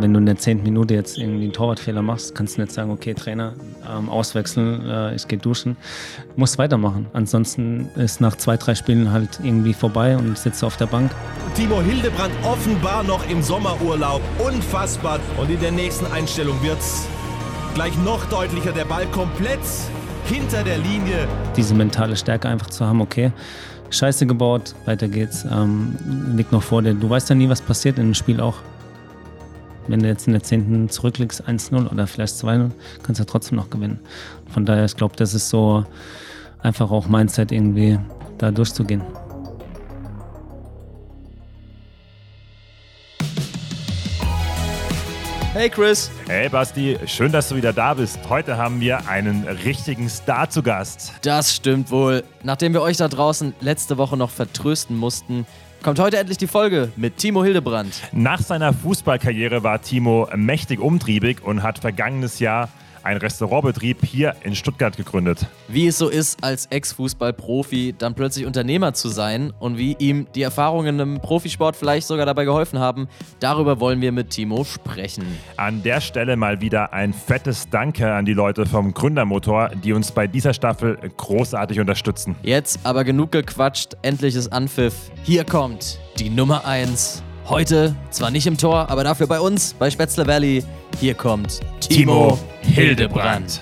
Wenn du in der zehnten Minute jetzt irgendwie einen Torwartfehler machst, kannst du nicht sagen, okay, Trainer, ähm, auswechseln, äh, ich gehe duschen. Du musst weitermachen. Ansonsten ist nach zwei, drei Spielen halt irgendwie vorbei und sitzt auf der Bank. Timo Hildebrand offenbar noch im Sommerurlaub. Unfassbar. Und in der nächsten Einstellung wird's gleich noch deutlicher. Der Ball komplett hinter der Linie. Diese mentale Stärke einfach zu haben, okay, Scheiße gebaut, weiter geht's, ähm, liegt noch vor dir. Du weißt ja nie, was passiert in dem Spiel auch. Wenn du jetzt in der 10. zurückliegst, 1-0 oder vielleicht 2-0, kannst du ja trotzdem noch gewinnen. Von daher, ich glaube, das ist so einfach auch Mindset irgendwie, da durchzugehen. Hey Chris. Hey Basti, schön, dass du wieder da bist. Heute haben wir einen richtigen Star zu Gast. Das stimmt wohl. Nachdem wir euch da draußen letzte Woche noch vertrösten mussten, kommt heute endlich die Folge mit Timo Hildebrand. Nach seiner Fußballkarriere war Timo mächtig umtriebig und hat vergangenes Jahr ein Restaurantbetrieb hier in Stuttgart gegründet. Wie es so ist, als Ex-Fußball-Profi dann plötzlich Unternehmer zu sein und wie ihm die Erfahrungen im Profisport vielleicht sogar dabei geholfen haben, darüber wollen wir mit Timo sprechen. An der Stelle mal wieder ein fettes Danke an die Leute vom Gründermotor, die uns bei dieser Staffel großartig unterstützen. Jetzt aber genug gequatscht, endlich ist Anpfiff. Hier kommt die Nummer 1 Heute zwar nicht im Tor, aber dafür bei uns, bei Spätzle Valley. Hier kommt Timo, Hildebrand.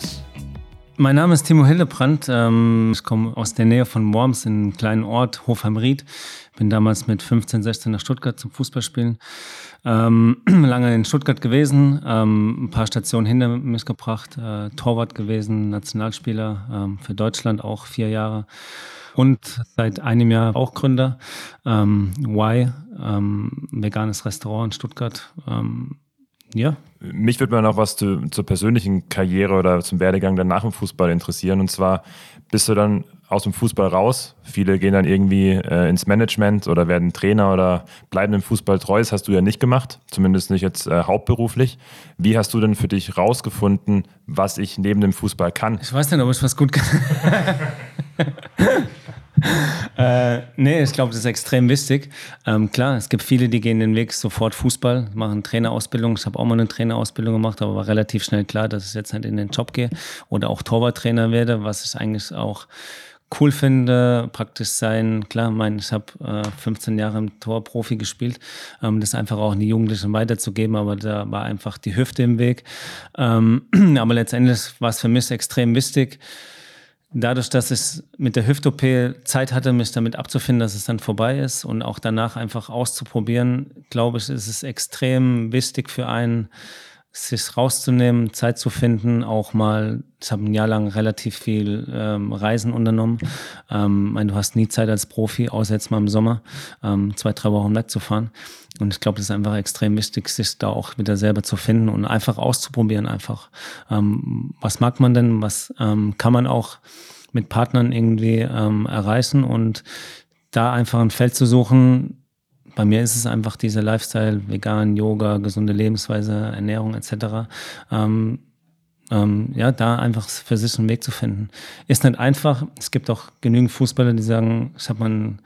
Mein Name ist Timo Hildebrand. Ähm, ich komme aus der Nähe von Worms, in einem kleinen Ort, Hofheim-Ried. Bin damals mit 15, 16 nach Stuttgart zum Fußballspielen. Ähm, lange in Stuttgart gewesen, ähm, ein paar Stationen hinter mich gebracht, äh, Torwart gewesen, Nationalspieler für Deutschland auch vier Jahre und seit einem Jahr auch Gründer. Ähm, y, ähm, veganes Restaurant in Stuttgart. Ähm, ja. Mich würde mal noch was zu, zur persönlichen Karriere oder zum Werdegang danach im Fußball interessieren. Und zwar bist du dann aus dem Fußball raus. Viele gehen dann irgendwie äh, ins Management oder werden Trainer oder bleiben im Fußball treu. Das hast du ja nicht gemacht, zumindest nicht jetzt äh, hauptberuflich. Wie hast du denn für dich rausgefunden, was ich neben dem Fußball kann? Ich weiß nicht, ob ich was gut kann. äh, nee, ich glaube, das ist extrem wichtig. Ähm, klar, es gibt viele, die gehen den Weg sofort Fußball, machen Trainerausbildung. Ich habe auch mal eine Trainerausbildung gemacht, aber war relativ schnell klar, dass ich jetzt nicht in den Job gehe oder auch Torwarttrainer werde, was ich eigentlich auch cool finde, praktisch sein. Klar, mein, ich habe äh, 15 Jahre im Tor Profi gespielt, ähm, das einfach auch an die Jugendlichen weiterzugeben, aber da war einfach die Hüfte im Weg. Ähm, aber letztendlich war es für mich extrem wichtig, dadurch, dass ich mit der Hüft-OP Zeit hatte, mich damit abzufinden, dass es dann vorbei ist und auch danach einfach auszuprobieren, glaube ich, ist es extrem wichtig für einen, sich rauszunehmen, Zeit zu finden, auch mal, ich habe ein Jahr lang relativ viel ähm, Reisen unternommen. Ähm, meine, du hast nie Zeit als Profi, außer jetzt mal im Sommer, ähm, zwei, drei Wochen wegzufahren. Und ich glaube, das ist einfach extrem wichtig, sich da auch wieder selber zu finden und einfach auszuprobieren, einfach. Ähm, was mag man denn, was ähm, kann man auch mit Partnern irgendwie ähm, erreichen und da einfach ein Feld zu suchen, bei mir ist es einfach dieser Lifestyle, vegan, Yoga, gesunde Lebensweise, Ernährung etc. Ähm, ähm, ja, da einfach für sich einen Weg zu finden. Ist nicht einfach. Es gibt auch genügend Fußballer, die sagen, ich habe mal ein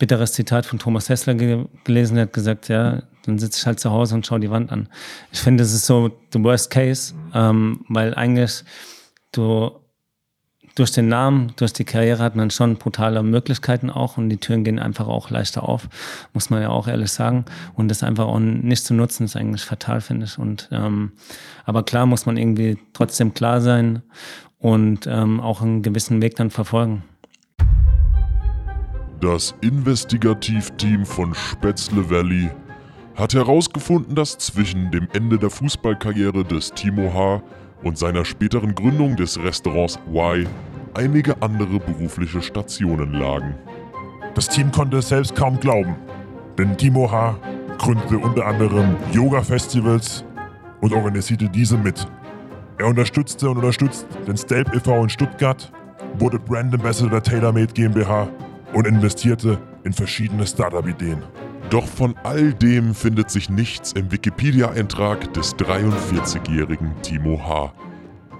bitteres Zitat von Thomas Hessler ge gelesen, der hat gesagt, ja, dann sitze ich halt zu Hause und schaue die Wand an. Ich finde, das ist so the worst case, ähm, weil eigentlich du durch den Namen, durch die Karriere hat man schon brutale Möglichkeiten auch und die Türen gehen einfach auch leichter auf, muss man ja auch ehrlich sagen. Und das einfach auch nicht zu nutzen, ist eigentlich fatal, finde ich. Und ähm, aber klar muss man irgendwie trotzdem klar sein und ähm, auch einen gewissen Weg dann verfolgen. Das Investigativteam von Spätzle Valley hat herausgefunden, dass zwischen dem Ende der Fußballkarriere des Timo H und seiner späteren Gründung des Restaurants Y einige andere berufliche Stationen lagen. Das Team konnte es selbst kaum glauben, denn Timo H. gründete unter anderem Yoga-Festivals und organisierte diese mit. Er unterstützte und unterstützt den Stelp e.V. in Stuttgart, wurde Brand Ambassador der TaylorMade GmbH und investierte in verschiedene Startup-Ideen. Doch von all dem findet sich nichts im Wikipedia-Eintrag des 43-jährigen Timo H.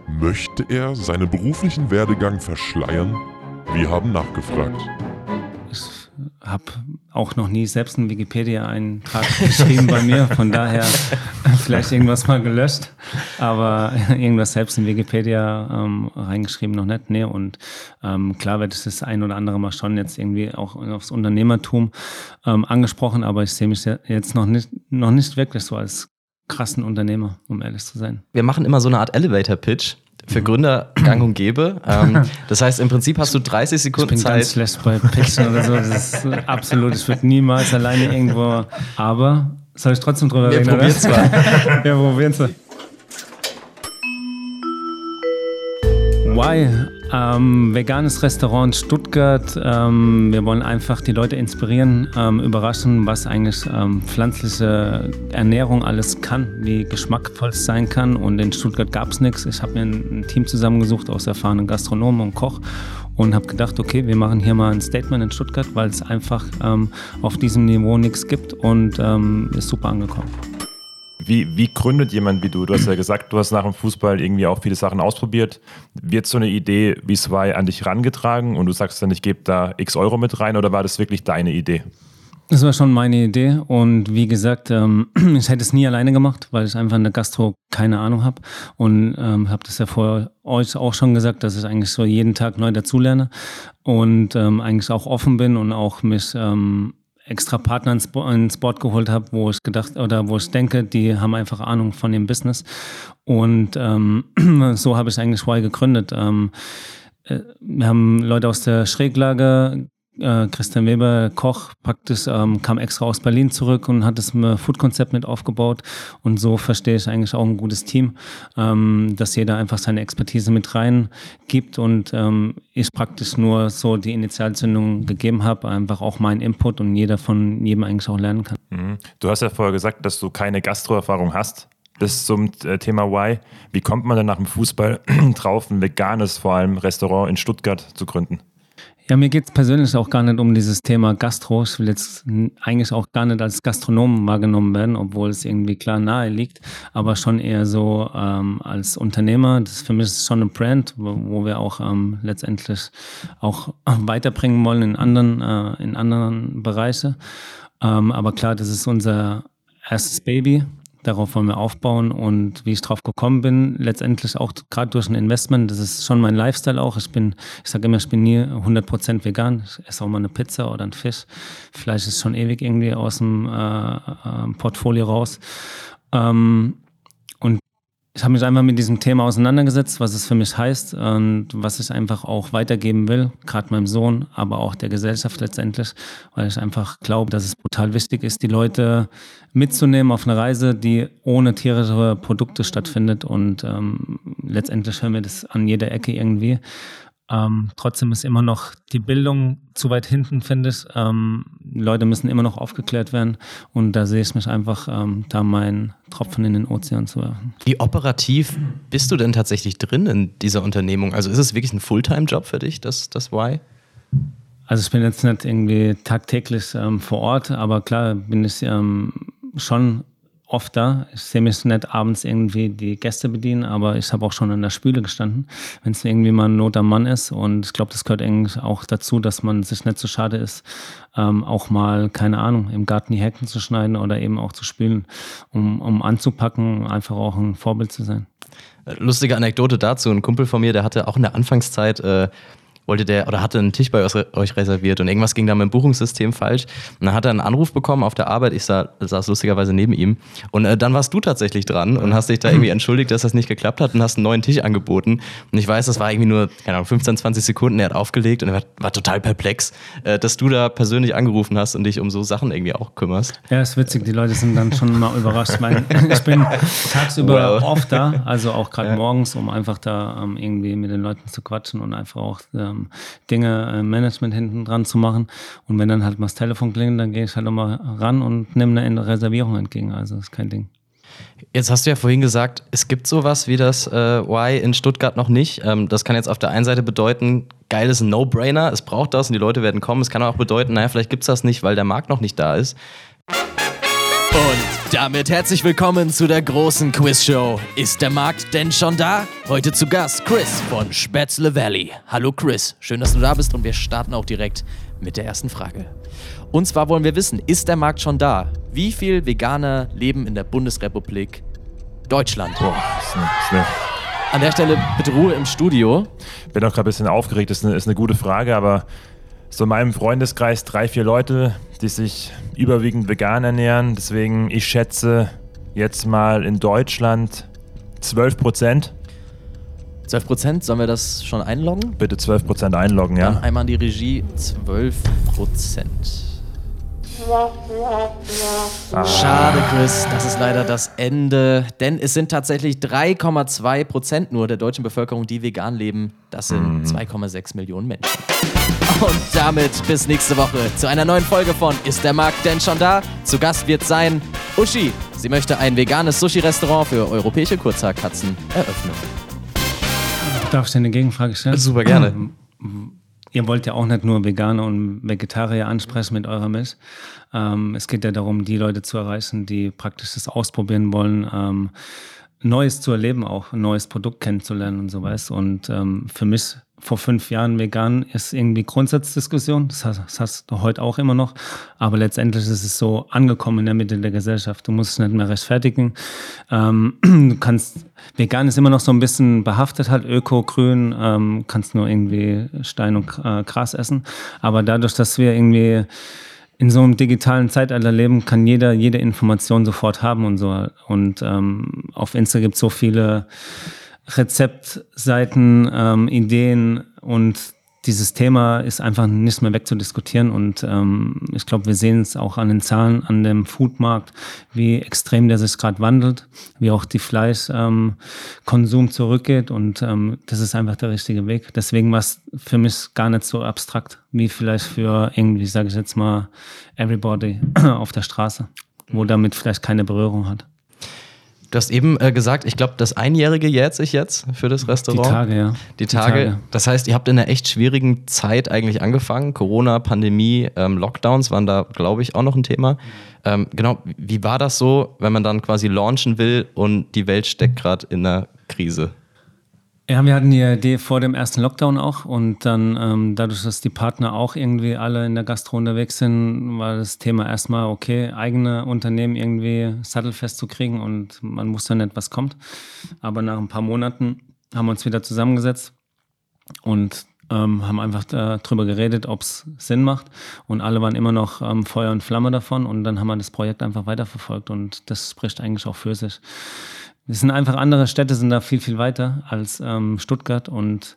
Möchte er seinen beruflichen Werdegang verschleiern? Wir haben nachgefragt. Ich habe auch noch nie selbst einen Wikipedia-Eintrag geschrieben bei mir. Von daher vielleicht irgendwas mal gelöscht, aber irgendwas selbst in Wikipedia ähm, reingeschrieben noch nicht. Nee, und ähm, klar wird es das ein oder andere Mal schon jetzt irgendwie auch aufs Unternehmertum ähm, angesprochen, aber ich sehe mich jetzt noch nicht, noch nicht wirklich so als krassen Unternehmer, um ehrlich zu sein. Wir machen immer so eine Art Elevator-Pitch für Gründer gang und gäbe. Ähm, das heißt, im Prinzip hast du 30 Sekunden ich bin Zeit. Ganz schlecht bei Pitchen oder so. Das ist absolut, ich würde niemals alleine irgendwo. Aber soll ich trotzdem drüber Wir reden? probieren es mal. Wir probieren es. Why? Ähm, veganes Restaurant Stuttgart. Ähm, wir wollen einfach die Leute inspirieren, ähm, überraschen, was eigentlich ähm, pflanzliche Ernährung alles kann, wie geschmackvoll es sein kann. Und in Stuttgart gab es nichts. Ich habe mir ein, ein Team zusammengesucht aus erfahrenen Gastronomen und Koch und habe gedacht, okay, wir machen hier mal ein Statement in Stuttgart, weil es einfach ähm, auf diesem Niveau nichts gibt und ähm, ist super angekommen. Wie, wie gründet jemand wie du? Du hast ja gesagt, du hast nach dem Fußball irgendwie auch viele Sachen ausprobiert. Wird so eine Idee wie Swy an dich rangetragen und du sagst dann, ich gebe da x Euro mit rein oder war das wirklich deine Idee? Das war schon meine Idee und wie gesagt, ähm, ich hätte es nie alleine gemacht, weil ich einfach in der Gastro keine Ahnung habe und ähm, habe das ja vor euch auch schon gesagt, dass ich eigentlich so jeden Tag neu dazulerne und ähm, eigentlich auch offen bin und auch mich ähm, extra Partner ins, Bo ins Board geholt habe, wo ich gedacht oder wo ich denke, die haben einfach Ahnung von dem Business. Und ähm, so habe ich eigentlich Y gegründet. Ähm, äh, wir haben Leute aus der Schräglage äh, Christian Weber, Koch, praktisch ähm, kam extra aus Berlin zurück und hat das Food-Konzept mit aufgebaut. Und so verstehe ich eigentlich auch ein gutes Team, ähm, dass jeder einfach seine Expertise mit reingibt und ähm, ich praktisch nur so die Initialzündung gegeben habe, einfach auch meinen Input und jeder von jedem eigentlich auch lernen kann. Mhm. Du hast ja vorher gesagt, dass du keine Gastroerfahrung hast. Das zum äh, Thema Why. Wie kommt man denn nach dem Fußball drauf, ein veganes vor allem Restaurant in Stuttgart zu gründen? Ja, mir geht es persönlich auch gar nicht um dieses Thema Gastro. Ich will jetzt eigentlich auch gar nicht als Gastronom wahrgenommen werden, obwohl es irgendwie klar nahe liegt, aber schon eher so ähm, als Unternehmer. Das für mich ist schon ein Brand, wo, wo wir auch ähm, letztendlich auch weiterbringen wollen in anderen, äh, in anderen Bereiche. Ähm, aber klar, das ist unser erstes Baby Darauf wollen wir aufbauen und wie ich drauf gekommen bin, letztendlich auch gerade durch ein Investment, das ist schon mein Lifestyle auch. Ich bin, ich sage immer, ich bin nie 100% vegan. Ich esse auch mal eine Pizza oder einen Fisch. Fleisch ist schon ewig irgendwie aus dem äh, äh, Portfolio raus. Ähm, ich habe mich einfach mit diesem Thema auseinandergesetzt, was es für mich heißt und was ich einfach auch weitergeben will, gerade meinem Sohn, aber auch der Gesellschaft letztendlich, weil ich einfach glaube, dass es brutal wichtig ist, die Leute mitzunehmen auf eine Reise, die ohne tierische Produkte stattfindet und ähm, letztendlich hören wir das an jeder Ecke irgendwie. Ähm, trotzdem ist immer noch die Bildung zu weit hinten, finde ich. Ähm, Leute müssen immer noch aufgeklärt werden und da sehe ich mich einfach, ähm, da meinen Tropfen in den Ozean zu werfen. Wie operativ bist du denn tatsächlich drin in dieser Unternehmung? Also ist es wirklich ein Fulltime-Job für dich, das, das Why? Also ich bin jetzt nicht irgendwie tagtäglich ähm, vor Ort, aber klar bin ich ähm, schon oft da. Ich sehe mich nicht abends irgendwie die Gäste bedienen, aber ich habe auch schon an der Spüle gestanden, wenn es irgendwie mal ein Not am Mann ist. Und ich glaube, das gehört eigentlich auch dazu, dass man sich nicht so schade ist, ähm, auch mal, keine Ahnung, im Garten die Hecken zu schneiden oder eben auch zu spülen, um, um anzupacken, einfach auch ein Vorbild zu sein. Lustige Anekdote dazu, ein Kumpel von mir, der hatte auch in der Anfangszeit äh, wollte der oder hatte einen Tisch bei euch reserviert und irgendwas ging da mit dem Buchungssystem falsch. Und dann hat er einen Anruf bekommen auf der Arbeit. Ich sah, saß lustigerweise neben ihm. Und äh, dann warst du tatsächlich dran und hast dich da irgendwie entschuldigt, dass das nicht geklappt hat und hast einen neuen Tisch angeboten. Und ich weiß, das war irgendwie nur, keine Ahnung, 15, 20 Sekunden. Er hat aufgelegt und er war, war total perplex, äh, dass du da persönlich angerufen hast und dich um so Sachen irgendwie auch kümmerst. Ja, ist witzig. Die Leute sind dann schon mal überrascht. Weil ich bin tagsüber wow. oft da, also auch gerade ja. morgens, um einfach da ähm, irgendwie mit den Leuten zu quatschen und einfach auch ähm, ähm, Dinge, äh, Management hinten dran zu machen. Und wenn dann halt mal das Telefon klingelt, dann gehe ich halt nochmal ran und nehme eine Reservierung entgegen. Also das ist kein Ding. Jetzt hast du ja vorhin gesagt, es gibt sowas wie das äh, Y in Stuttgart noch nicht. Ähm, das kann jetzt auf der einen Seite bedeuten, geil ist ein No-Brainer, es braucht das und die Leute werden kommen. Es kann auch bedeuten, naja, vielleicht gibt es das nicht, weil der Markt noch nicht da ist. Und damit herzlich willkommen zu der großen Quizshow. Ist der Markt denn schon da? Heute zu Gast Chris von Spätzle Valley. Hallo Chris, schön, dass du da bist und wir starten auch direkt mit der ersten Frage. Und zwar wollen wir wissen, ist der Markt schon da? Wie viele Veganer leben in der Bundesrepublik Deutschland? Boah, ist eine, An der Stelle bitte Ruhe im Studio. bin auch gerade ein bisschen aufgeregt, ist eine, ist eine gute Frage, aber so in meinem Freundeskreis drei, vier Leute, die sich überwiegend vegan ernähren. Deswegen, ich schätze jetzt mal in Deutschland 12 Prozent. 12 Prozent, sollen wir das schon einloggen? Bitte 12 Prozent einloggen, Dann ja? einmal an die Regie, 12 Prozent. Schade, Chris, das ist leider das Ende, denn es sind tatsächlich 3,2 Prozent nur der deutschen Bevölkerung, die vegan leben. Das sind 2,6 Millionen Menschen. Und damit bis nächste Woche zu einer neuen Folge von Ist der Markt denn schon da? Zu Gast wird sein Uschi. Sie möchte ein veganes Sushi-Restaurant für europäische Kurzhaarkatzen eröffnen. Darf ich dir eine Gegenfrage stellen? Super gerne. Ihr wollt ja auch nicht nur Veganer und Vegetarier ansprechen mit eurer Milch. Ähm, es geht ja darum, die Leute zu erreichen, die praktisch das ausprobieren wollen, ähm, Neues zu erleben, auch ein neues Produkt kennenzulernen und so was. Und ähm, für mich vor fünf Jahren vegan ist irgendwie Grundsatzdiskussion. Das hast, das hast du heute auch immer noch. Aber letztendlich ist es so angekommen in der Mitte der Gesellschaft. Du musst es nicht mehr rechtfertigen. Ähm, du kannst, vegan ist immer noch so ein bisschen behaftet halt, öko, grün, ähm, kannst nur irgendwie Stein und äh, Gras essen. Aber dadurch, dass wir irgendwie in so einem digitalen Zeitalter leben, kann jeder jede Information sofort haben und so. Und ähm, auf Insta gibt es so viele Rezeptseiten, ähm, Ideen und dieses Thema ist einfach nicht mehr wegzudiskutieren und ähm, ich glaube, wir sehen es auch an den Zahlen an dem Foodmarkt, wie extrem der sich gerade wandelt, wie auch die Fleischkonsum ähm, zurückgeht und ähm, das ist einfach der richtige Weg. Deswegen war es für mich gar nicht so abstrakt wie vielleicht für irgendwie, sage ich jetzt mal, everybody auf der Straße, wo damit vielleicht keine Berührung hat. Du hast eben äh, gesagt, ich glaube, das Einjährige jährt sich jetzt für das Die Restaurant. Tage, ja. Die Tage. Das heißt, ihr habt in einer echt schwierigen Zeit eigentlich angefangen. Corona, Pandemie, ähm, Lockdowns waren da, glaube ich, auch noch ein Thema. Ähm, genau, wie war das so, wenn man dann quasi launchen will und die Welt steckt gerade in einer Krise? Ja, wir hatten die Idee vor dem ersten Lockdown auch und dann ähm, dadurch, dass die Partner auch irgendwie alle in der Gastro unterwegs sind, war das Thema erstmal, okay, eigene Unternehmen irgendwie sattelfest zu kriegen und man wusste nicht, was kommt. Aber nach ein paar Monaten haben wir uns wieder zusammengesetzt und ähm, haben einfach darüber geredet, ob es Sinn macht. Und alle waren immer noch ähm, Feuer und Flamme davon. Und dann haben wir das Projekt einfach weiterverfolgt. Und das spricht eigentlich auch für sich. Es sind einfach andere Städte, sind da viel, viel weiter als ähm, Stuttgart. Und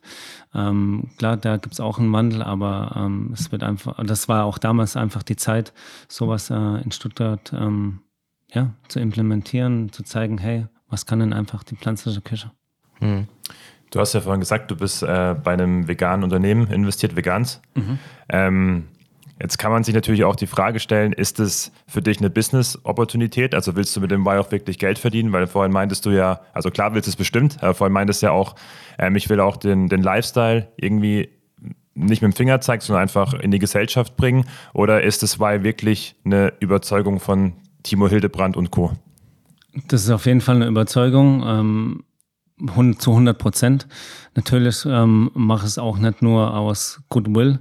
ähm, klar, da gibt es auch einen Wandel, aber ähm, es wird einfach, das war auch damals einfach die Zeit, sowas äh, in Stuttgart ähm, ja, zu implementieren, zu zeigen, hey, was kann denn einfach die pflanzliche Küche? Du hast ja vorhin gesagt, du bist äh, bei einem veganen Unternehmen investiert, Vegans. Ähm, jetzt kann man sich natürlich auch die Frage stellen, ist es für dich eine Business-Opportunität? Also willst du mit dem Buy auch wirklich Geld verdienen? Weil vorhin meintest du ja, also klar willst du es bestimmt, aber vorhin meintest du ja auch, ähm, ich will auch den, den Lifestyle irgendwie nicht mit dem Finger zeigen, sondern einfach in die Gesellschaft bringen? Oder ist es weil wirklich eine Überzeugung von Timo Hildebrand und Co.? Das ist auf jeden Fall eine Überzeugung. Ähm, hund- zu 100 Prozent. Natürlich ähm, mache es auch nicht nur aus Goodwill.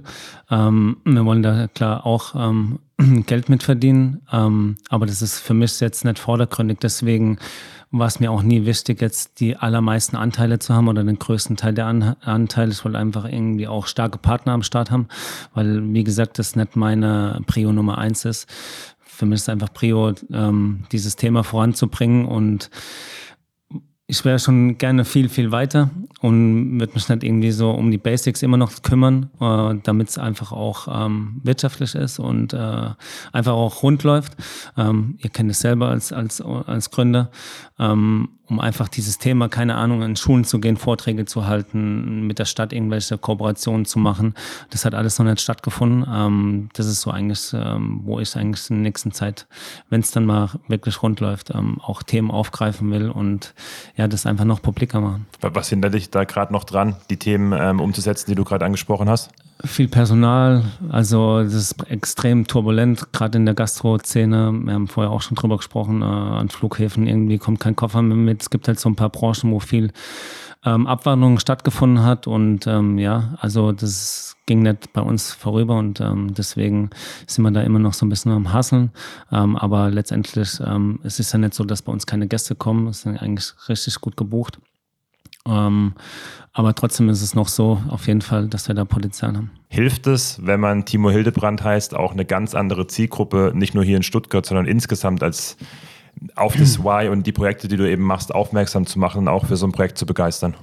Ähm, wir wollen da klar auch ähm, Geld mitverdienen, ähm, aber das ist für mich jetzt nicht vordergründig. Deswegen war es mir auch nie wichtig, jetzt die allermeisten Anteile zu haben oder den größten Teil der An Anteile. Ich wollte einfach irgendwie auch starke Partner am Start haben, weil, wie gesagt, das nicht meine Prio Nummer eins ist. Für mich ist einfach Prio, ähm, dieses Thema voranzubringen und ich wäre schon gerne viel, viel weiter und würde mich nicht irgendwie so um die Basics immer noch kümmern, äh, damit es einfach auch ähm, wirtschaftlich ist und äh, einfach auch rund läuft. Ähm, ihr kennt es selber als, als, als Gründer, ähm, um einfach dieses Thema, keine Ahnung, in Schulen zu gehen, Vorträge zu halten, mit der Stadt irgendwelche Kooperationen zu machen. Das hat alles noch nicht stattgefunden. Ähm, das ist so eigentlich, ähm, wo ich eigentlich in der nächsten Zeit, wenn es dann mal wirklich rund läuft, ähm, auch Themen aufgreifen will und ja, das einfach noch publiker machen. Was hindert dich da gerade noch dran, die Themen ähm, umzusetzen, die du gerade angesprochen hast? Viel Personal, also das ist extrem turbulent, gerade in der Gastro-Szene. Wir haben vorher auch schon drüber gesprochen, äh, an Flughäfen irgendwie kommt kein Koffer mehr mit es gibt halt so ein paar Branchen, wo viel ähm, Abwanderung stattgefunden hat und ähm, ja, also das ging nicht bei uns vorüber und ähm, deswegen sind wir da immer noch so ein bisschen am Hasseln. Ähm, aber letztendlich ähm, es ist ja nicht so, dass bei uns keine Gäste kommen. Es sind eigentlich richtig gut gebucht. Ähm, aber trotzdem ist es noch so, auf jeden Fall, dass wir da Potenzial haben. Hilft es, wenn man Timo Hildebrand heißt, auch eine ganz andere Zielgruppe, nicht nur hier in Stuttgart, sondern insgesamt als auf das Why und die Projekte, die du eben machst, aufmerksam zu machen und auch für so ein Projekt zu begeistern?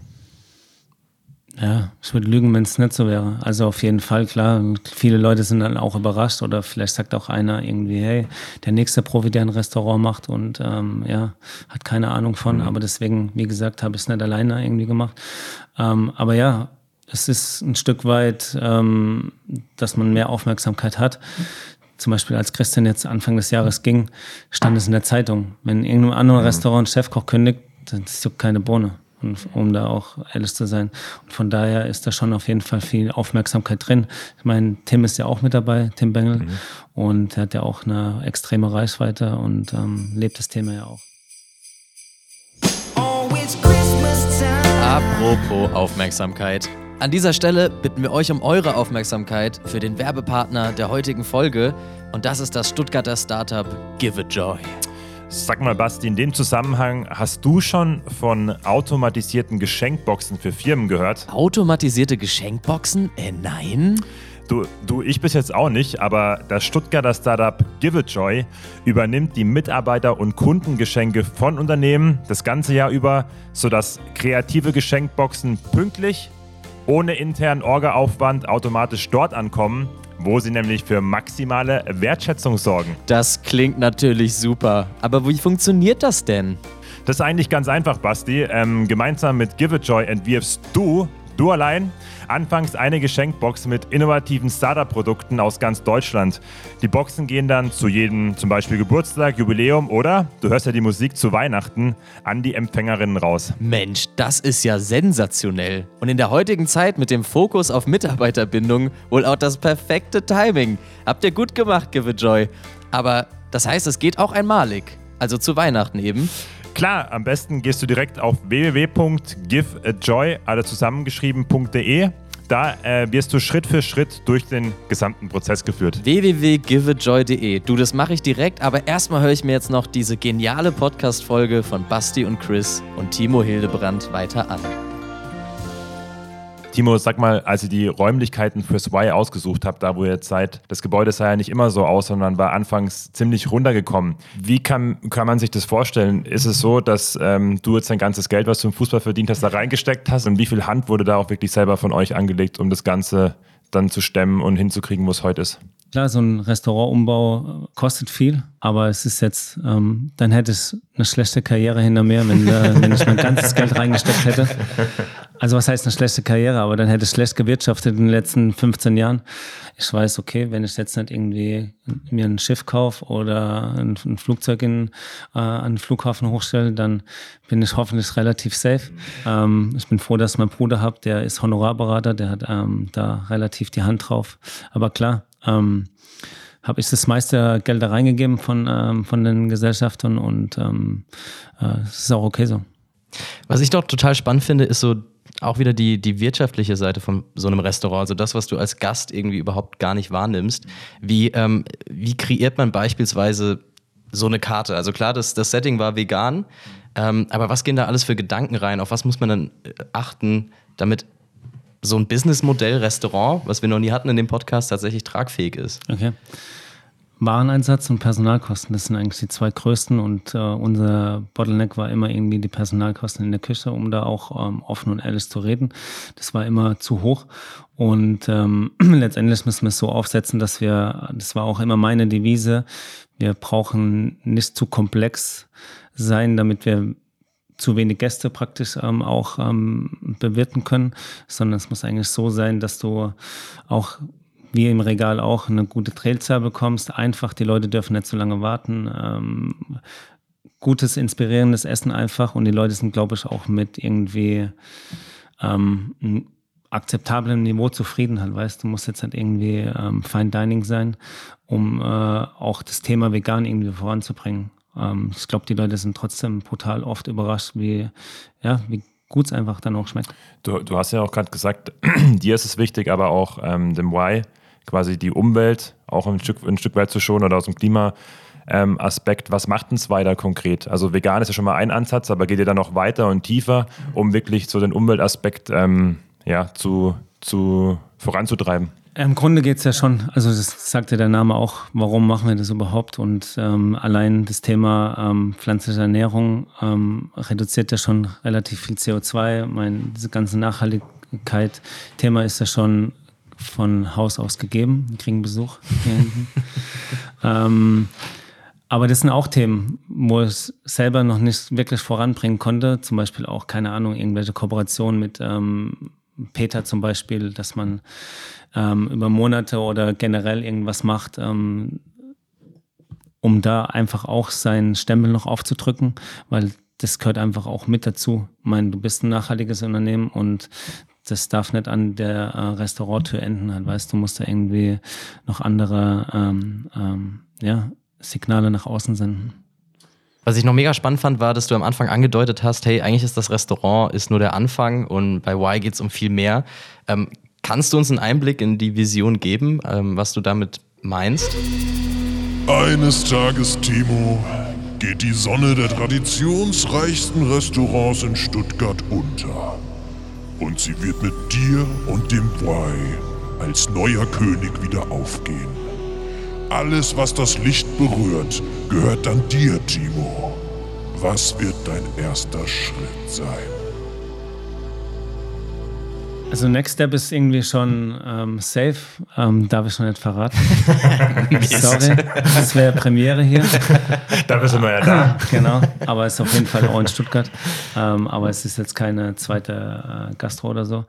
Ja, ich würde lügen, wenn es nicht so wäre. Also auf jeden Fall, klar. Viele Leute sind dann auch überrascht oder vielleicht sagt auch einer irgendwie, hey, der nächste Profi, der ein Restaurant macht und ähm, ja, hat keine Ahnung von. Aber deswegen, wie gesagt, habe ich es nicht alleine irgendwie gemacht. Ähm, aber ja, es ist ein Stück weit, ähm, dass man mehr Aufmerksamkeit hat. Zum Beispiel, als Christian jetzt Anfang des Jahres ging, stand es in der Zeitung. Wenn irgendein anderes Restaurant einen Chefkoch kündigt, dann ist es keine Bohne um da auch ehrlich zu sein. Und von daher ist da schon auf jeden Fall viel Aufmerksamkeit drin. Ich meine, Tim ist ja auch mit dabei, Tim Bengel, mhm. und er hat ja auch eine extreme Reichweite und ähm, lebt das Thema ja auch. Apropos Aufmerksamkeit. An dieser Stelle bitten wir euch um eure Aufmerksamkeit für den Werbepartner der heutigen Folge und das ist das Stuttgarter Startup Give It Joy. Sag mal, Basti, in dem Zusammenhang hast du schon von automatisierten Geschenkboxen für Firmen gehört? Automatisierte Geschenkboxen? Äh, nein. Du, du, ich bis jetzt auch nicht, aber das Stuttgarter Startup GiveAjoy übernimmt die Mitarbeiter- und Kundengeschenke von Unternehmen das ganze Jahr über, sodass kreative Geschenkboxen pünktlich, ohne internen Orga-Aufwand automatisch dort ankommen wo sie nämlich für maximale Wertschätzung sorgen. Das klingt natürlich super. Aber wie funktioniert das denn? Das ist eigentlich ganz einfach, Basti. Ähm, gemeinsam mit Giveajoy entwirfst du Du allein? Anfangs eine Geschenkbox mit innovativen Startup-Produkten aus ganz Deutschland. Die Boxen gehen dann zu jedem zum Beispiel Geburtstag, Jubiläum oder, du hörst ja die Musik zu Weihnachten, an die Empfängerinnen raus. Mensch, das ist ja sensationell. Und in der heutigen Zeit mit dem Fokus auf Mitarbeiterbindung wohl auch das perfekte Timing. Habt ihr gut gemacht, Givejoy. Aber das heißt, es geht auch einmalig. Also zu Weihnachten eben. Klar, am besten gehst du direkt auf www.giveajoy, alle zusammengeschrieben.de. Da äh, wirst du Schritt für Schritt durch den gesamten Prozess geführt. www.giveajoy.de. Du, das mache ich direkt, aber erstmal höre ich mir jetzt noch diese geniale Podcast-Folge von Basti und Chris und Timo Hildebrand weiter an. Timo, sag mal, als ihr die Räumlichkeiten fürs Y ausgesucht habt, da wo ihr jetzt seid, das Gebäude sah ja nicht immer so aus, sondern war anfangs ziemlich runtergekommen. Wie kann, kann man sich das vorstellen? Ist es so, dass ähm, du jetzt dein ganzes Geld, was du im Fußball verdient hast, da reingesteckt hast? Und wie viel Hand wurde da auch wirklich selber von euch angelegt, um das Ganze dann zu stemmen und hinzukriegen, wo es heute ist? Klar, so ein Restaurantumbau kostet viel, aber es ist jetzt, ähm, dann hätte es eine schlechte Karriere hinter mir, wenn, äh, wenn ich mein ganzes Geld reingesteckt hätte. Also was heißt eine schlechte Karriere, aber dann hätte ich schlecht gewirtschaftet in den letzten 15 Jahren. Ich weiß, okay, wenn ich jetzt nicht irgendwie mir ein Schiff kaufe oder ein, ein Flugzeug in, äh, an den Flughafen hochstelle, dann bin ich hoffentlich relativ safe. Ähm, ich bin froh, dass ich meinen Bruder habe, der ist Honorarberater, der hat ähm, da relativ die Hand drauf. Aber klar, ähm, habe ich das meiste Geld da reingegeben von, ähm, von den Gesellschaften und ähm, äh, es ist auch okay so. Was ich doch total spannend finde, ist so auch wieder die, die wirtschaftliche Seite von so einem Restaurant, also das, was du als Gast irgendwie überhaupt gar nicht wahrnimmst. Wie, ähm, wie kreiert man beispielsweise so eine Karte? Also klar, das, das Setting war vegan, ähm, aber was gehen da alles für Gedanken rein? Auf was muss man dann äh, achten, damit so ein Businessmodell Restaurant, was wir noch nie hatten in dem Podcast, tatsächlich tragfähig ist. Okay. Wareneinsatz und Personalkosten, das sind eigentlich die zwei größten und äh, unser Bottleneck war immer irgendwie die Personalkosten in der Küche, um da auch ähm, offen und ehrlich zu reden. Das war immer zu hoch und ähm, letztendlich müssen wir es so aufsetzen, dass wir, das war auch immer meine Devise, wir brauchen nicht zu komplex sein, damit wir zu wenig Gäste praktisch ähm, auch ähm, bewirten können, sondern es muss eigentlich so sein, dass du auch wie im Regal auch eine gute Trailzahl bekommst. Einfach, die Leute dürfen nicht zu lange warten. Ähm, gutes, inspirierendes Essen einfach und die Leute sind, glaube ich, auch mit irgendwie ähm, einem Niveau zufrieden halt, weißt du, muss jetzt halt irgendwie ähm, Fine Dining sein, um äh, auch das Thema vegan irgendwie voranzubringen. ähm, ich glaube, die Leute sind trotzdem brutal oft überrascht, wie, ja, wie gut es einfach dann auch schmeckt. Du, du hast ja auch gerade gesagt, dir ist es wichtig, aber auch ähm, dem Y quasi die Umwelt auch ein Stück, ein Stück weit zu schonen oder aus dem Klima. Ähm, was macht ein Spider konkret? Also vegan ist ja schon mal ein Ansatz, aber geht ihr dann noch weiter und tiefer, um wirklich so den Umweltaspekt ähm, ja, zu, zu voranzutreiben? Im Grunde geht es ja schon, also das sagte der Name auch, warum machen wir das überhaupt? Und ähm, allein das Thema ähm, pflanzliche Ernährung ähm, reduziert ja schon relativ viel CO2. Mein, diese ganze Nachhaltigkeit-Thema ist ja schon von Haus aus gegeben. Wir kriegen Besuch hier hinten. ähm, aber das sind auch Themen, wo ich es selber noch nicht wirklich voranbringen konnte. Zum Beispiel auch, keine Ahnung, irgendwelche Kooperationen mit ähm, Peter zum Beispiel, dass man ähm, über Monate oder generell irgendwas macht, ähm, um da einfach auch seinen Stempel noch aufzudrücken, weil das gehört einfach auch mit dazu. Ich meine, du bist ein nachhaltiges Unternehmen und das darf nicht an der äh, Restauranttür enden. Halt, weißt du, musst da irgendwie noch andere ähm, ähm, ja, Signale nach außen senden. Was ich noch mega spannend fand, war, dass du am Anfang angedeutet hast, hey, eigentlich ist das Restaurant ist nur der Anfang und bei Y geht es um viel mehr. Ähm, kannst du uns einen Einblick in die Vision geben, ähm, was du damit meinst? Eines Tages, Timo, geht die Sonne der traditionsreichsten Restaurants in Stuttgart unter. Und sie wird mit dir und dem Y als neuer König wieder aufgehen. Alles, was das Licht berührt, gehört dann dir, Timo. Was wird dein erster Schritt sein? Also Next Step ist irgendwie schon ähm, safe. Ähm, darf ich schon nicht verraten. Sorry, das wäre Premiere hier. Da sind wir ja da. genau, aber es ist auf jeden Fall auch in Stuttgart. Ähm, aber es ist jetzt keine zweite äh, Gastro oder so.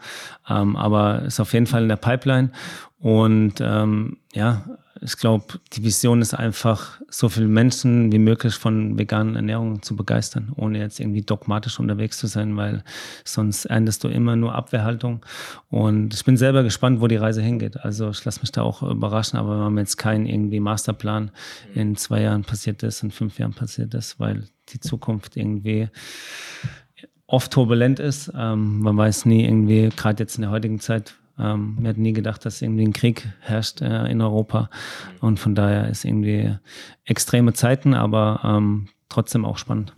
Ähm, aber es ist auf jeden Fall in der Pipeline. Und ähm, ja, ich glaube, die Vision ist einfach, so viele Menschen wie möglich von veganen Ernährung zu begeistern, ohne jetzt irgendwie dogmatisch unterwegs zu sein, weil sonst erntest du immer nur Abwehrhaltung. Und ich bin selber gespannt, wo die Reise hingeht. Also ich lasse mich da auch überraschen, aber wir haben jetzt keinen irgendwie Masterplan. In zwei Jahren passiert das, in fünf Jahren passiert das, weil die Zukunft irgendwie oft turbulent ist. Ähm, man weiß nie irgendwie, gerade jetzt in der heutigen Zeit, ähm, wir hatten nie gedacht, dass irgendwie ein Krieg herrscht äh, in Europa. Und von daher ist irgendwie extreme Zeiten, aber ähm, trotzdem auch spannend.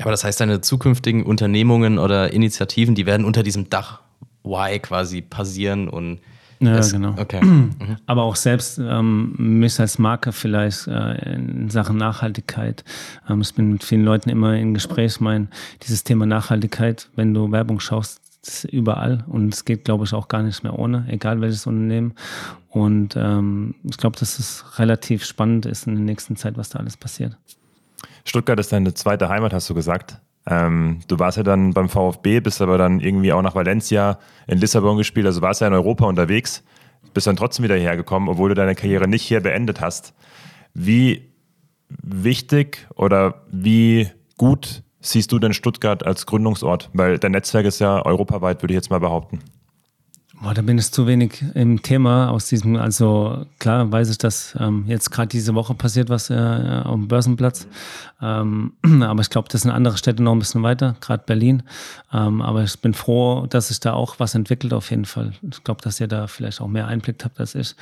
Aber das heißt, deine zukünftigen Unternehmungen oder Initiativen, die werden unter diesem Dach Y quasi passieren und Ja, das- genau. Okay. Mhm. Aber auch selbst ähm, mich als Marke vielleicht äh, in Sachen Nachhaltigkeit. Ähm, ich bin mit vielen Leuten immer in Gespräch. Ich meine, dieses Thema Nachhaltigkeit, wenn du Werbung schaust, ist überall und es geht, glaube ich, auch gar nicht mehr ohne, egal welches Unternehmen. Und ähm, ich glaube, dass es relativ spannend ist in der nächsten Zeit, was da alles passiert. Stuttgart ist deine zweite Heimat, hast du gesagt. Ähm, du warst ja dann beim VfB, bist aber dann irgendwie auch nach Valencia in Lissabon gespielt, also warst ja in Europa unterwegs, bist dann trotzdem wieder hierher gekommen, obwohl du deine Karriere nicht hier beendet hast. Wie wichtig oder wie gut siehst du denn Stuttgart als Gründungsort? Weil dein Netzwerk ist ja europaweit, würde ich jetzt mal behaupten. Boah, da bin ich zu wenig im Thema aus diesem, also klar weiß ich, dass ähm, jetzt gerade diese Woche passiert was äh, dem Börsenplatz. Ähm, aber ich glaube, das sind andere Städte noch ein bisschen weiter, gerade Berlin. Ähm, aber ich bin froh, dass sich da auch was entwickelt auf jeden Fall. Ich glaube, dass ihr da vielleicht auch mehr Einblick habt als ich.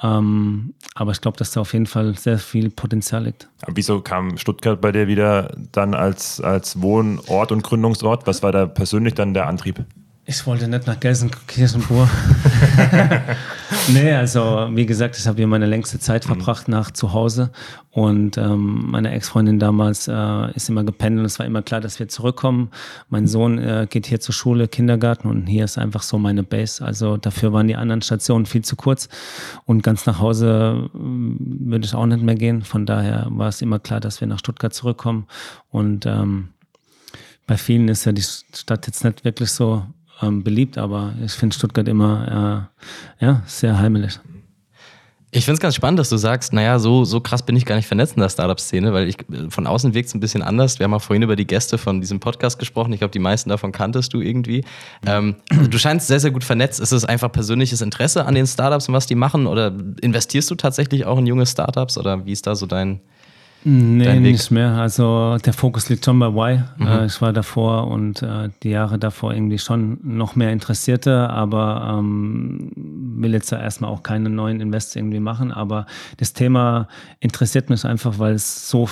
Ähm, aber ich glaube, dass da auf jeden Fall sehr viel Potenzial liegt. Aber wieso kam Stuttgart bei dir wieder dann als, als Wohnort und Gründungsort? Was war da persönlich dann der Antrieb? Ich wollte nicht nach Gelsenkirchenburg. nee, also wie gesagt, ich habe hier meine längste Zeit verbracht nach zu Hause und ähm, meine Ex-Freundin damals äh, ist immer gependelt. Es war immer klar, dass wir zurückkommen. Mein Sohn äh, geht hier zur Schule, Kindergarten und hier ist einfach so meine Base. Also dafür waren die anderen Stationen viel zu kurz und ganz nach Hause äh, würde ich auch nicht mehr gehen. Von daher war es immer klar, dass wir nach Stuttgart zurückkommen und ähm, bei vielen ist ja die Stadt jetzt nicht wirklich so ähm, beliebt, aber ich finde Stuttgart immer äh, ja, sehr heimelig. Ich finde es ganz spannend, dass du sagst, naja, so, so krass bin ich gar nicht vernetzt in der Startup-Szene, weil ich von außen wirkt es ein bisschen anders. Wir haben auch vorhin über die Gäste von diesem Podcast gesprochen. Ich glaube, die meisten davon kanntest du irgendwie. Ähm, du scheinst sehr, sehr gut vernetzt. Ist es einfach persönliches Interesse an den Startups und was die machen? Oder investierst du tatsächlich auch in junge Startups? Oder wie ist da so dein. Nee, nicht mehr. Also der Fokus liegt schon bei Y. Mhm. Äh, ich war davor und äh, die Jahre davor irgendwie schon noch mehr Interessierte, aber ähm, will jetzt da erstmal auch keine neuen Invests irgendwie machen. Aber das Thema interessiert mich einfach, weil es so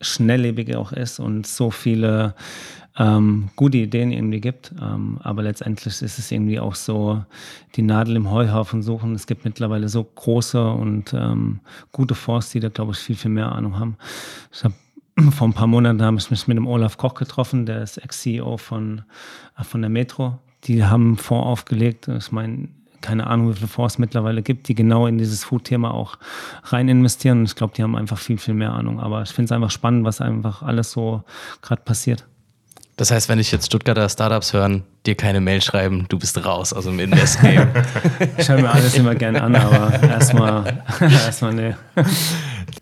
schnelllebig auch ist und so viele ähm, gute Ideen irgendwie gibt. Ähm, aber letztendlich ist es irgendwie auch so, die Nadel im Heuhaufen suchen. Es gibt mittlerweile so große und ähm, gute Fonds, die da, glaube ich, viel, viel mehr Ahnung haben. Ich habe vor ein paar Monaten habe ich mich mit dem Olaf Koch getroffen, der ist Ex-CEO von, äh, von der Metro. Die haben einen Fonds aufgelegt. Ich meine, keine Ahnung, wie viele Fonds es mittlerweile gibt, die genau in dieses Food-Thema auch rein investieren. Und ich glaube, die haben einfach viel, viel mehr Ahnung. Aber ich finde es einfach spannend, was einfach alles so gerade passiert. Das heißt, wenn ich jetzt Stuttgarter Startups hören, dir keine Mail schreiben, du bist raus aus dem Invest-Game. Ich höre mir alles immer gerne an, aber erstmal, erstmal nee.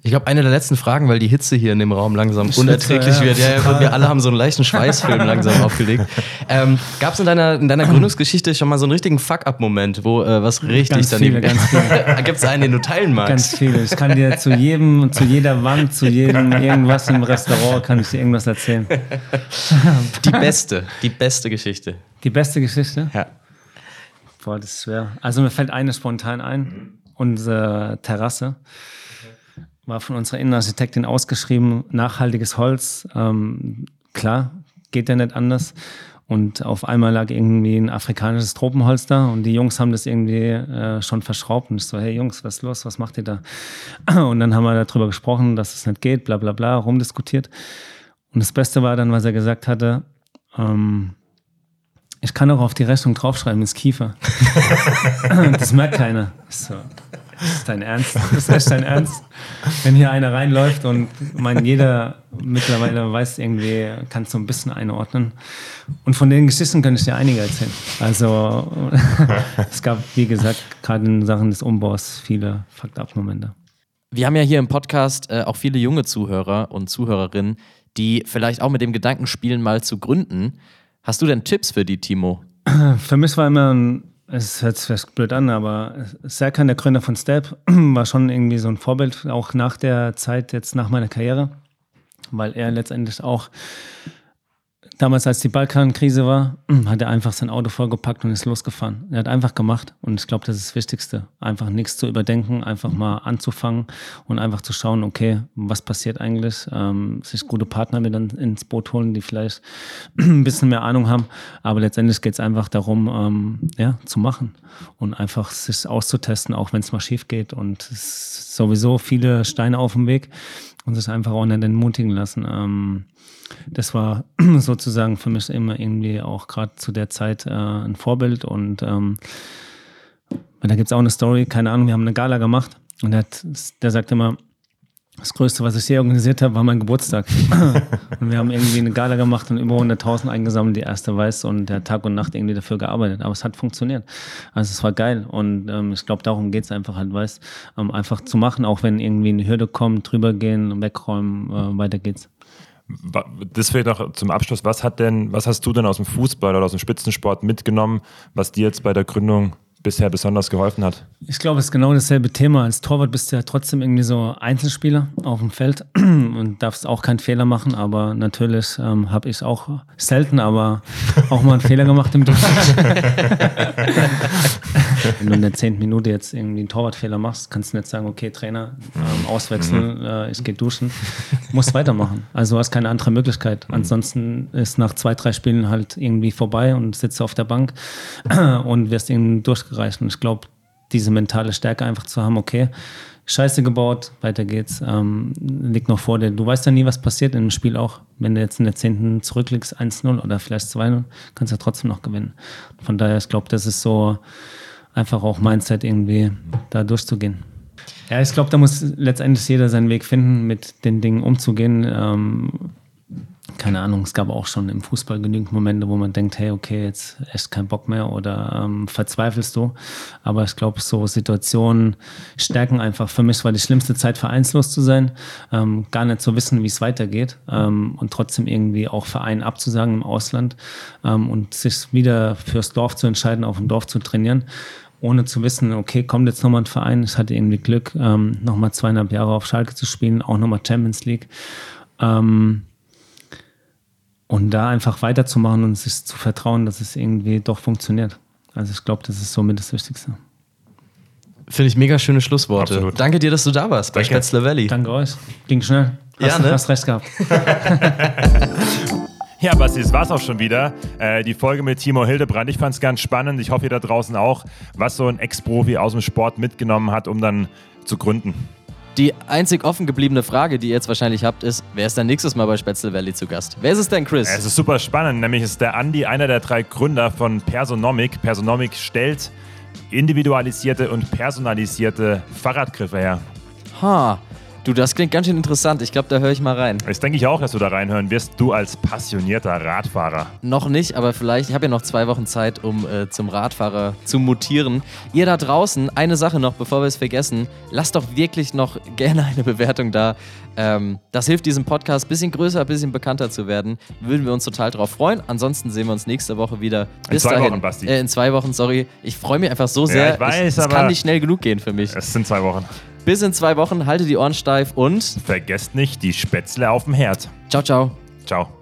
Ich glaube, eine der letzten Fragen, weil die Hitze hier in dem Raum langsam Schwitze, unerträglich ja. wird. Ja, ja, wir alle haben so einen leichten Schweißfilm langsam aufgelegt. Ähm, Gab es in deiner, in deiner Gründungsgeschichte schon mal so einen richtigen Fuck-up-Moment, wo äh, was richtig Ganz daneben viele, ganz viele. Gibt es einen, den du teilen magst? Ganz viele. Ich kann dir zu jedem, zu jeder Wand, zu jedem irgendwas im Restaurant, kann ich dir irgendwas erzählen. Die beste, die beste Geschichte. Die beste Geschichte? Ja. Boah, das ist schwer. Also mir fällt eine spontan ein. Unsere Terrasse war von unserer Innenarchitektin ausgeschrieben, nachhaltiges Holz. Ähm, klar, geht ja nicht anders. Und auf einmal lag irgendwie ein afrikanisches Tropenholz da und die Jungs haben das irgendwie äh, schon verschraubt. Und ich so, hey Jungs, was ist los? Was macht ihr da? Und dann haben wir darüber gesprochen, dass es nicht geht, bla bla bla, rumdiskutiert. Und das Beste war dann, was er gesagt hatte, ähm, ich kann auch auf die Rechnung draufschreiben, ins Kiefer. das merkt keiner. Ich so, ist dein Ernst? Das ist echt dein Ernst? Wenn hier einer reinläuft und ich meine, jeder mittlerweile weiß irgendwie, kann es so ein bisschen einordnen. Und von den Geschichten kann ich dir einige erzählen. Also es gab, wie gesagt, gerade in Sachen des Umbaus viele Fucked-up-Momente. Wir haben ja hier im Podcast äh, auch viele junge Zuhörer und Zuhörerinnen, die vielleicht auch mit dem Gedanken spielen, mal zu gründen. Hast du denn Tipps für die, Timo? Für mich war immer ein, es hört sich vielleicht blöd an, aber Serkan, der Gründer von Step, war schon irgendwie so ein Vorbild, auch nach der Zeit, jetzt nach meiner Karriere, weil er letztendlich auch damals, als die Balkankrise war, hat er einfach sein Auto vollgepackt und ist losgefahren. Er hat einfach gemacht und ich glaube, das ist das Wichtigste. Einfach nichts zu überdenken, einfach mal anzufangen und einfach zu schauen, okay, was passiert eigentlich? Ähm, sich gute Partner mit dann ins Boot holen, die vielleicht ein bisschen mehr Ahnung haben. Aber letztendlich geht es einfach darum, ähm, ja, zu machen und einfach sich auszutesten, auch wenn es mal schief geht. Und es ist sowieso viele Steine auf dem Weg und sich einfach auch nicht entmutigen lassen. Ähm, das war sozusagen für mich immer irgendwie auch gerade zu der Zeit äh, ein Vorbild und ähm, da gibt es auch eine Story, keine Ahnung, wir haben eine Gala gemacht und der, der sagt immer, das Größte, was ich je organisiert habe, war mein Geburtstag. und wir haben irgendwie eine Gala gemacht und über 100.000 eingesammelt, die erste weiß und der Tag und Nacht irgendwie dafür gearbeitet. Aber es hat funktioniert. Also es war geil und ähm, ich glaube, darum geht es einfach halt, weiß, ähm, einfach zu machen, auch wenn irgendwie eine Hürde kommt, drüber gehen, wegräumen, äh, weiter geht's. Das fehlt noch zum Abschluss. Was hat denn, was hast du denn aus dem Fußball oder aus dem Spitzensport mitgenommen, was dir jetzt bei der Gründung bisher besonders geholfen hat? Ich glaube, es ist genau dasselbe Thema. Als Torwart bist du ja trotzdem irgendwie so Einzelspieler auf dem Feld und darfst auch keinen Fehler machen. Aber natürlich ähm, habe ich auch selten, aber auch mal einen Fehler gemacht im Duschen. Wenn du in der zehnten Minute jetzt irgendwie einen Torwartfehler machst, kannst du nicht sagen, okay, Trainer, ähm, auswechseln, äh, ich gehe duschen. Musst weitermachen. Also du hast keine andere Möglichkeit. Ansonsten ist nach zwei, drei Spielen halt irgendwie vorbei und sitzt auf der Bank und wirst irgendwie durchgereicht. Und ich glaube, diese mentale Stärke einfach zu haben, okay, Scheiße gebaut, weiter geht's, ähm, liegt noch vor dir. Du weißt ja nie, was passiert in einem Spiel auch. Wenn du jetzt in der 10. zurückliegst, 1-0 oder vielleicht 2-0, kannst du ja trotzdem noch gewinnen. Von daher, ich glaube, das ist so einfach auch Mindset irgendwie da durchzugehen. Ja, ich glaube, da muss letztendlich jeder seinen Weg finden, mit den Dingen umzugehen. Ähm, keine Ahnung, es gab auch schon im Fußball genügend Momente, wo man denkt, hey, okay, jetzt echt kein Bock mehr oder ähm, verzweifelst du. Aber ich glaube, so Situationen stärken einfach. Für mich war die schlimmste Zeit, vereinslos zu sein, ähm, gar nicht zu wissen, wie es weitergeht ähm, und trotzdem irgendwie auch Verein abzusagen im Ausland ähm, und sich wieder fürs Dorf zu entscheiden, auf dem Dorf zu trainieren ohne zu wissen, okay, kommt jetzt nochmal ein Verein. Ich hatte irgendwie Glück, ähm, nochmal zweieinhalb Jahre auf Schalke zu spielen, auch nochmal Champions League. Ähm, und da einfach weiterzumachen und sich zu vertrauen, dass es irgendwie doch funktioniert. Also ich glaube, das ist somit das Wichtigste. Finde ich mega schöne Schlussworte. Absolut. Danke dir, dass du da warst bei. Spätzle Valley. Danke euch. Ging schnell. Ja, Hast, ne? hast recht gehabt. Ja, Basti, das war's auch schon wieder. Äh, die Folge mit Timo Hildebrand. Ich fand's ganz spannend. Ich hoffe, ihr da draußen auch, was so ein Ex-Profi aus dem Sport mitgenommen hat, um dann zu gründen. Die einzig offen gebliebene Frage, die ihr jetzt wahrscheinlich habt, ist, wer ist dann nächstes Mal bei Spätzle Valley zu Gast? Wer ist es denn, Chris? Es ist super spannend, nämlich ist der Andi einer der drei Gründer von Personomic. Personomic stellt individualisierte und personalisierte Fahrradgriffe her. Ha, du, das klingt ganz schön interessant. Ich glaube, da höre ich mal rein. Das denke ich auch, dass du da reinhören wirst, du als passionierter Radfahrer. Noch nicht, aber vielleicht, ich habe ja noch zwei Wochen Zeit, um äh, zum Radfahrer zu mutieren. Ihr da draußen, eine Sache noch, bevor wir es vergessen, lasst doch wirklich noch gerne eine Bewertung da. Ähm, das hilft diesem Podcast ein bisschen größer, ein bisschen bekannter zu werden. Würden wir uns total drauf freuen. Ansonsten sehen wir uns nächste Woche wieder. Bis zwei dahin. Wochen, Basti. Äh, in zwei Wochen, sorry. Ich freue mich einfach so sehr. ich weiß, es aber- kann nicht schnell genug gehen für mich. Es sind zwei Wochen. Bis in zwei Wochen, halte die Ohren steif und Vergesst nicht die Spätzle auf dem Herd. ciao, ciao. Ciao.